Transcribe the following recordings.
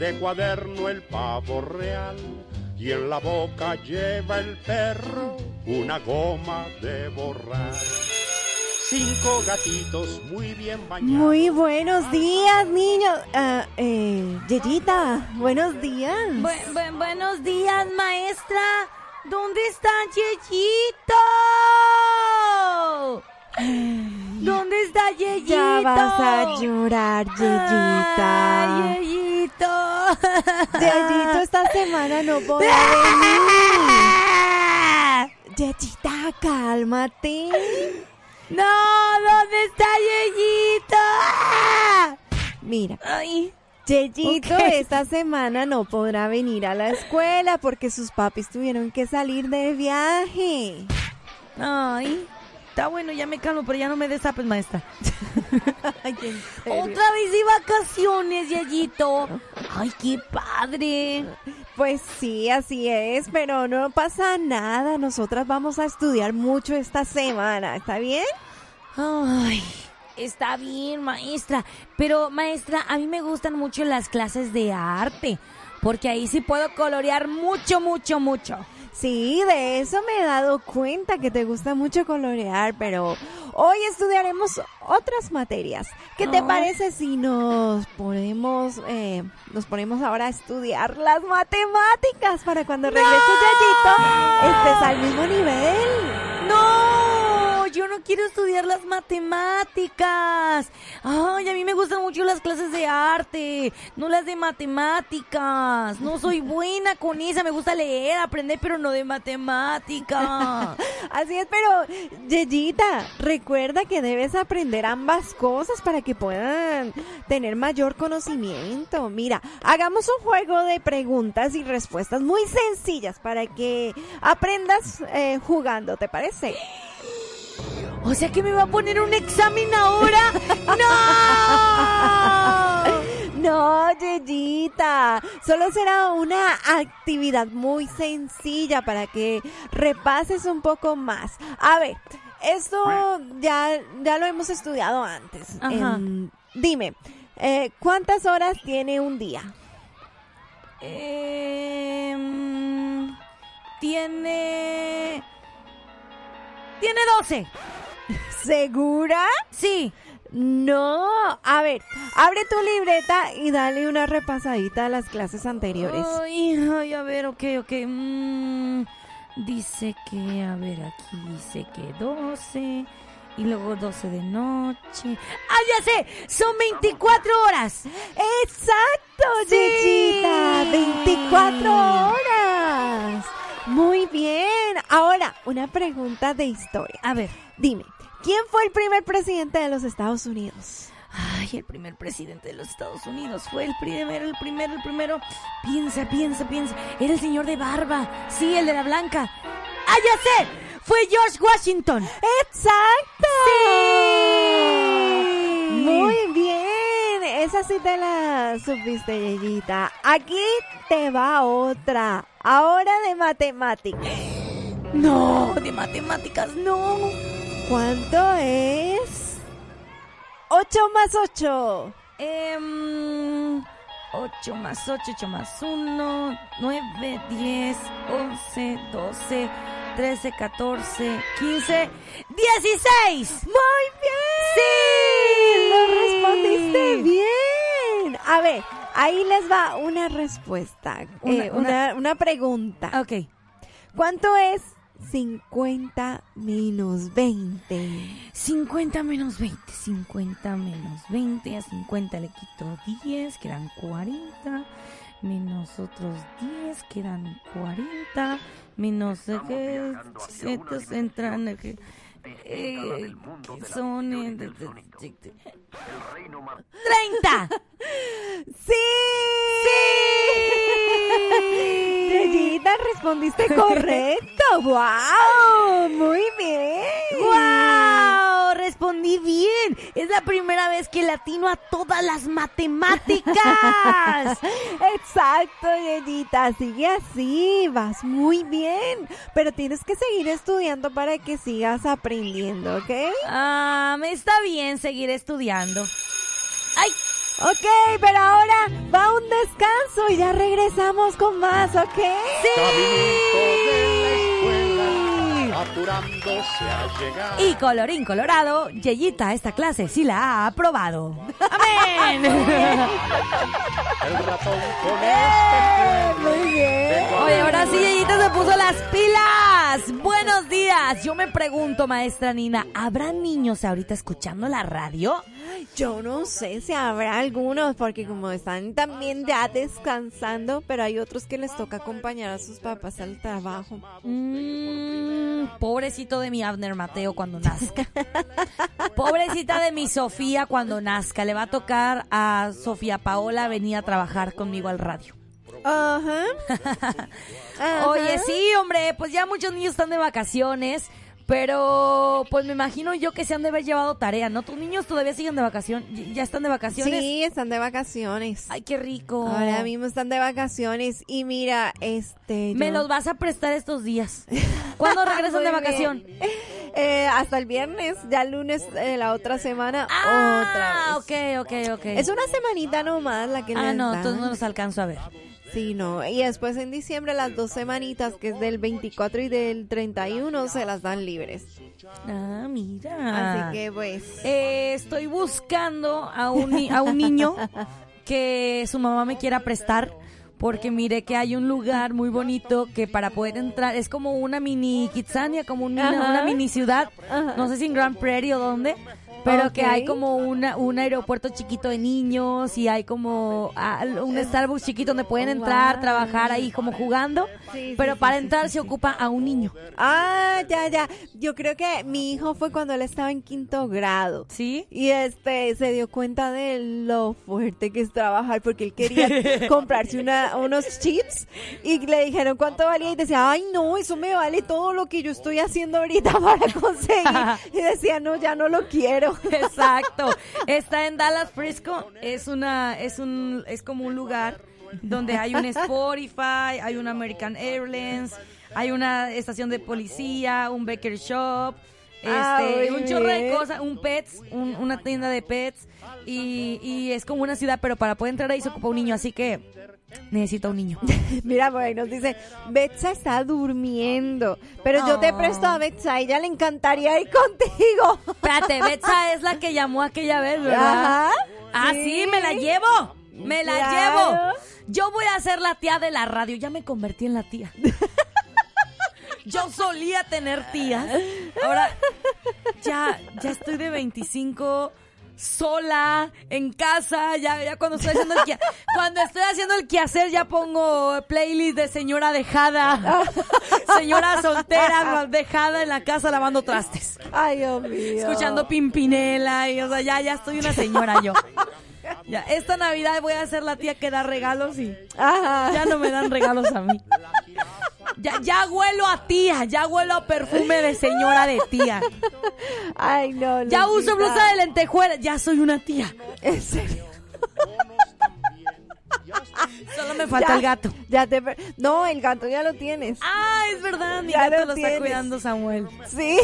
de cuaderno el pavo real, y en la boca lleva el perro una goma de borrar. Cinco gatitos muy bien bañados. Muy buenos días, niños. Ah, eh, Yeyita, buenos días. Bu- bu- buenos días, maestra. ¿Dónde está Yeyito? ¿Dónde está Yeyito? Ya vas a llorar, Yeyita. Ay, Yeyito. Yeyito, esta semana no podrá venir. Yeyita, cálmate. No, ¿dónde está Yeyito? Mira, Ay, Yeyito esta semana no podrá venir a la escuela porque sus papis tuvieron que salir de viaje. ay. Está bueno, ya me calmo, pero ya no me desapes, maestra. Ay. Otra vez de vacaciones, Yeyito. Ay, qué padre. Pues sí, así es, pero no pasa nada. Nosotras vamos a estudiar mucho esta semana, ¿está bien? Ay, está bien, maestra. Pero, maestra, a mí me gustan mucho las clases de arte. Porque ahí sí puedo colorear mucho, mucho, mucho. Sí, de eso me he dado cuenta que te gusta mucho colorear, pero hoy estudiaremos otras materias. ¿Qué te Ay. parece si nos ponemos, eh, nos ponemos ahora a estudiar las matemáticas para cuando regrese Yayito estés al mismo nivel? No, no quiero estudiar las matemáticas. Ay, a mí me gustan mucho las clases de arte, no las de matemáticas. No soy buena con esa, me gusta leer, aprender, pero no de matemáticas. Así es, pero Yeyita, recuerda que debes aprender ambas cosas para que puedan tener mayor conocimiento. Mira, hagamos un juego de preguntas y respuestas muy sencillas para que aprendas eh, jugando, ¿te parece? O sea que me va a poner un examen ahora. ¡No! No, Yeyita, solo será una actividad muy sencilla para que repases un poco más. A ver, esto ya, ya lo hemos estudiado antes. Ajá. Em, dime, eh, ¿cuántas horas tiene un día? Em, tiene. Tiene 12. ¿Segura? Sí. No. A ver, abre tu libreta y dale una repasadita a las clases anteriores. Ay, ay, a ver, ok, ok. mm, dice que, a ver, aquí dice que 12. Y luego 12 de noche. ¡Ah, ya sé! ¡Son 24 horas! Exacto, Sí. Yeyita. 24 horas. Muy bien. Ahora, una pregunta de historia. A ver. Dime, ¿quién fue el primer presidente de los Estados Unidos? Ay, el primer presidente de los Estados Unidos fue el primero, el primero, el primero. Piensa, piensa, piensa. Era el señor de barba. Sí, el de la blanca. ¡Ah, ya sé! Fue George Washington. ¡Exacto! ¡Sí! Muy bien. Esa sí te la supiste, Yeyita. Aquí te va otra. Ahora de matemáticas. No, de matemáticas, no. ¿Cuánto es? 8 más 8. Em, 8 más 8, 8 más 1, 9, 10, 11, 12, 13, 14, 15, 16. ¡Muy bien! ¡Sí! ¡Lo respondiste bien! A ver, ahí les va una respuesta. Una- eh, una- una, una pregunta. Ok. ¿Cuánto es 50 menos 20? 50 menos 20, 50 menos 20, a 50 le quito 10, quedan 40, menos otros 10, quedan 40, menos que estos entran eh, que, eh, que son eh, de- de- de- de- 30. ¡Sí! ¡Sí! Respondiste correcto. ¡Wow! Muy bien. ¡Wow! Respondí bien. Es la primera vez que latino a todas las matemáticas. Exacto, Yeyita. Sigue así. Vas muy bien. Pero tienes que seguir estudiando para que sigas aprendiendo, ¿ok? Ah, me está bien seguir estudiando. Ok, pero ahora va un descanso y ya regresamos con más, ¿ok? Caminito de la escuela, apurándose a llegar. Y colorín colorado, Yeyita esta clase sí la ha aprobado. ¡Amén! El ratón con este juego. Muy bien. Oye, ahora sí, Yeyita se puso las pilas. Buenos días. Yo me pregunto, maestra Nina, ¿habrá niños ahorita escuchando la radio? Yo no sé si habrá algunos, porque como están también ya descansando, pero hay otros que les toca acompañar a sus papás al trabajo. Mm, pobrecito de mi Abner Mateo cuando nazca. Pobrecita de mi Sofía cuando nazca. Le va a tocar a Sofía Paola venir a trabajar conmigo al radio. Ajá. Oye, sí, hombre, pues ya muchos niños están de vacaciones, pero pues me imagino yo que se han de haber llevado tarea, ¿no? ¿Tus niños todavía siguen de vacación? ¿Y- ¿Ya están de vacaciones? Sí, están de vacaciones. Ay, qué rico. Ahora mismo están de vacaciones y mira, este... Me los vas a prestar estos días. ¿Cuándo regresan de vacación? bien. Eh, hasta el viernes, ya el lunes de la otra semana, Ah, otra vez. ok, ok, ok. Es una semanita nomás la que ah, no, entonces no los alcanzo a ver. Sí, no. Y después en diciembre las dos semanitas, que es del 24 y del 31, se las dan libres. Ah, mira. Así que pues... Eh, estoy buscando a un, a un niño que su mamá me quiera prestar. Porque mire que hay un lugar muy bonito que para poder entrar es como una mini Kitsania, como una, mini ciudad. Ajá. No sé si en Grand Prairie o dónde. Pero que hay como una, un aeropuerto chiquito de niños y hay como ah, un Starbucks chiquito donde pueden Oh, entrar, wow. trabajar ahí como jugando. Sí, pero sí, para sí, entrar se ocupa a un niño. Ah, ya, ya. Yo creo que mi hijo fue cuando él estaba en quinto grado. ¿Sí? Y este se dio cuenta de lo fuerte que es trabajar porque él quería comprarse una, unos chips y le dijeron cuánto valía y decía, ay no, eso me vale todo lo que yo estoy haciendo ahorita para conseguir. Y decía, no, ya no lo quiero. Exacto. Está en Dallas Frisco. Es una, es un, es como un lugar donde hay un Spotify, hay un American Airlines, hay una estación de policía, un baker shop, Ah, este, muy un chorro de cosas, un pets, un- una tienda de pets y, y es como una ciudad, pero para poder entrar ahí se ocupa un niño, así que necesita un niño. Mira, por ahí nos dice, Betsa está durmiendo, pero yo te presto a Betsa, a ella le encantaría ir contigo. Espérate, Betsa es la que llamó aquella vez, ¿verdad? Ajá. Ah, sí, me la llevo. Me la Claro. llevo. Yo voy a ser la tía de la radio. Ya me convertí en la tía. Yo solía tener tías. Ahora ya, ya estoy de 25 sola en casa, ya, ya cuando estoy haciendo el queha- cuando estoy haciendo el quehacer ya pongo playlist de señora dejada, señora soltera dejada en la casa lavando trastes Ay, Dios mío. escuchando Pimpinela y o sea, ya, ya estoy una señora yo. Ya, esta Navidad voy a ser la tía que da regalos y Ajá. ya no me dan regalos a mí. Ya, ya huelo a tía, ya huelo a perfume de señora de tía. Ay, no. Ya Lupita. uso blusa de lentejuela, ya soy una tía. En serio. Solo me falta Ya- el gato. Ya te No, el gato ya lo tienes. Ah, es verdad, mi Ya gato lo lo está cuidando Samuel. Sí.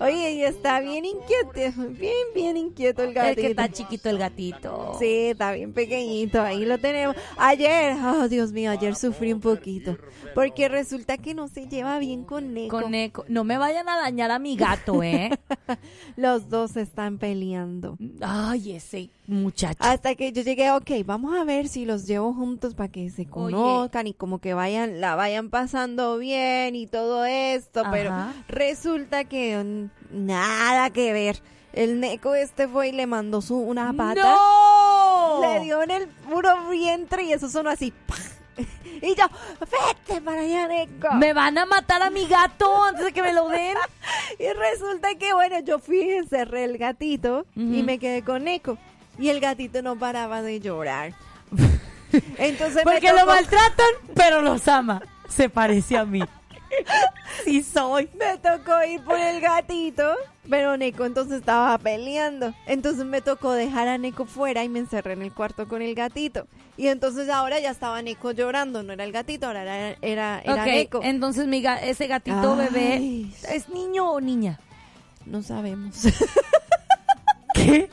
Oye, y está bien inquieto. Bien, bien inquieto el gatito. El que está chiquito, el gatito. Sí, está bien pequeñito, ahí lo tenemos. Ayer, oh Dios mío, ayer sufrí un poquito, porque resulta que no se lleva bien con Neko. Con eco. No me vayan a dañar a mi gato, ¿eh? Los dos están peleando. Ay, ese muchacho. Hasta que yo llegué, ok, vamos a ver si los llevo juntos para que se conozcan y como que vayan, la vayan pasando bien y todo esto, pero resulta que nada que ver. El Neko este fue y le mandó su una pata. ¡No! Le dio en el puro vientre y eso sonó así. ¡pah! Y yo, vete para allá, Neko. Me van a matar a mi gato antes de que me lo den. Y resulta que, bueno, yo fui y cerré el gatito y me quedé con Neko. Y el gatito no paraba de llorar. Entonces me Porque lo maltratan, pero los ama. se parece a mí. Sí soy. Me tocó ir por el gatito, pero Neko entonces estaba peleando. Entonces me tocó dejar a Neko fuera y me encerré en el cuarto con el gatito. Y entonces ahora ya estaba Neko llorando, no era el gatito, ahora era, era, era Neko. entonces mi ga- ese gatito Ay. bebé, ¿es niño o niña? No sabemos. ¿Qué?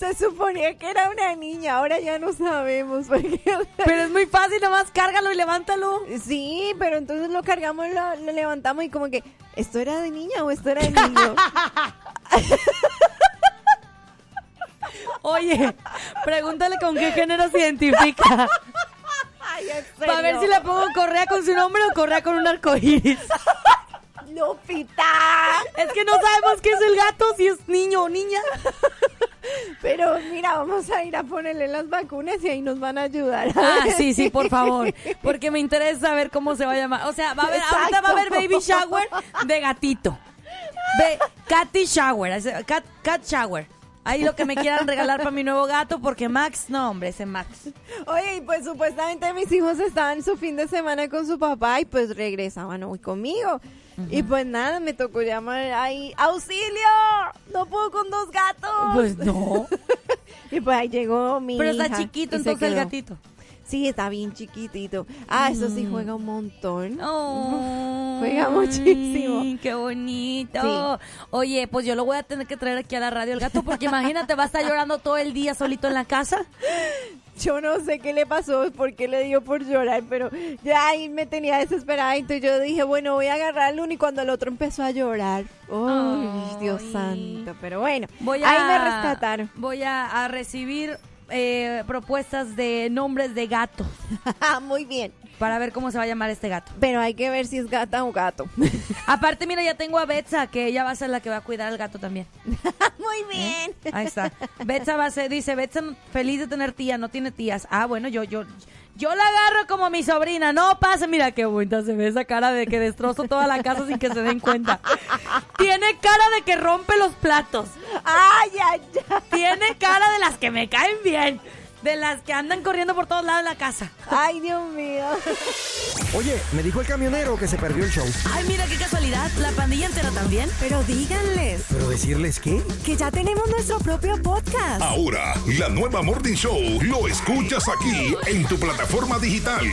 Se suponía que era una niña, ahora ya no sabemos. Porque... Pero es muy fácil, nomás cárgalo y levántalo. Sí, pero entonces lo cargamos, lo, lo levantamos y como que, ¿esto era de niña o esto era de niño? Oye, pregúntale con qué género se identifica. Ay, Para ver si le pongo correa con su nombre o correa con un arcoíris. Lupita. Es que no sabemos qué es el gato, si es niño o niña. Pero mira, vamos a ir a ponerle las vacunas y ahí nos van a ayudar. Ah, sí, sí, por favor. Porque me interesa saber cómo se va a llamar. O sea, va a haber, ahorita va a haber baby shower de gatito. Ve, catty shower, cat, cat shower. Ahí lo que me quieran regalar para mi nuevo gato, porque Max, no, hombre, ese Max. Oye, y pues supuestamente mis hijos estaban su fin de semana con su papá y pues regresaban hoy conmigo. Y pues nada, me tocó llamar ahí, ¡auxilio! No puedo con dos gatos. Pues no. Y pues ahí llegó mi Pero está chiquito entonces el gatito. Sí, está bien chiquitito. Ah, eso sí Mm. juega un montón. Oh, Juega muchísimo. Qué bonito. Oye, pues yo lo voy a tener que traer aquí a la radio el gato, porque imagínate, va a estar llorando todo el día solito en la casa. Yo no sé qué le pasó, por qué le dio por llorar, pero ya ahí me tenía desesperada. Entonces yo dije, bueno, voy a agarrarlo y cuando el otro empezó a llorar. Ay, Dios santo. Pero bueno, Voy a, ahí me rescataron. Voy a, a recibir eh, propuestas de nombres de gato Muy bien. Para ver cómo se va a llamar este gato. Pero hay que ver si es gata o gato. Aparte, mira, ya tengo a Betsa, que ella va a ser la que va a cuidar al gato también. Muy bien. Ahí está. Betsa va a ser, dice, Betsa feliz de tener tía, no tiene tías. Ah, bueno, yo, yo, yo la agarro como mi sobrina. No pasa, mira qué bonita se ve esa cara de que destrozo toda la casa sin que se den cuenta. Tiene cara de que rompe los platos. Ay, ay, ay. Tiene cara de las que me caen bien. De las que andan corriendo por todos lados de la casa. Ay, Dios mío. Oye, me dijo el camionero que se perdió el show. Ay, mira qué casualidad. La pandilla entera también. Pero díganles ¿Pero decirles qué? que ya tenemos nuestro propio podcast. Ahora, la nueva Morning Show lo escuchas aquí en tu plataforma digital.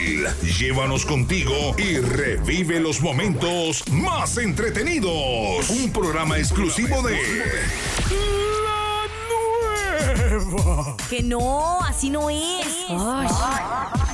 Llévanos contigo y revive los momentos más entretenidos. Un programa exclusivo de. Que no, así no es. Ay.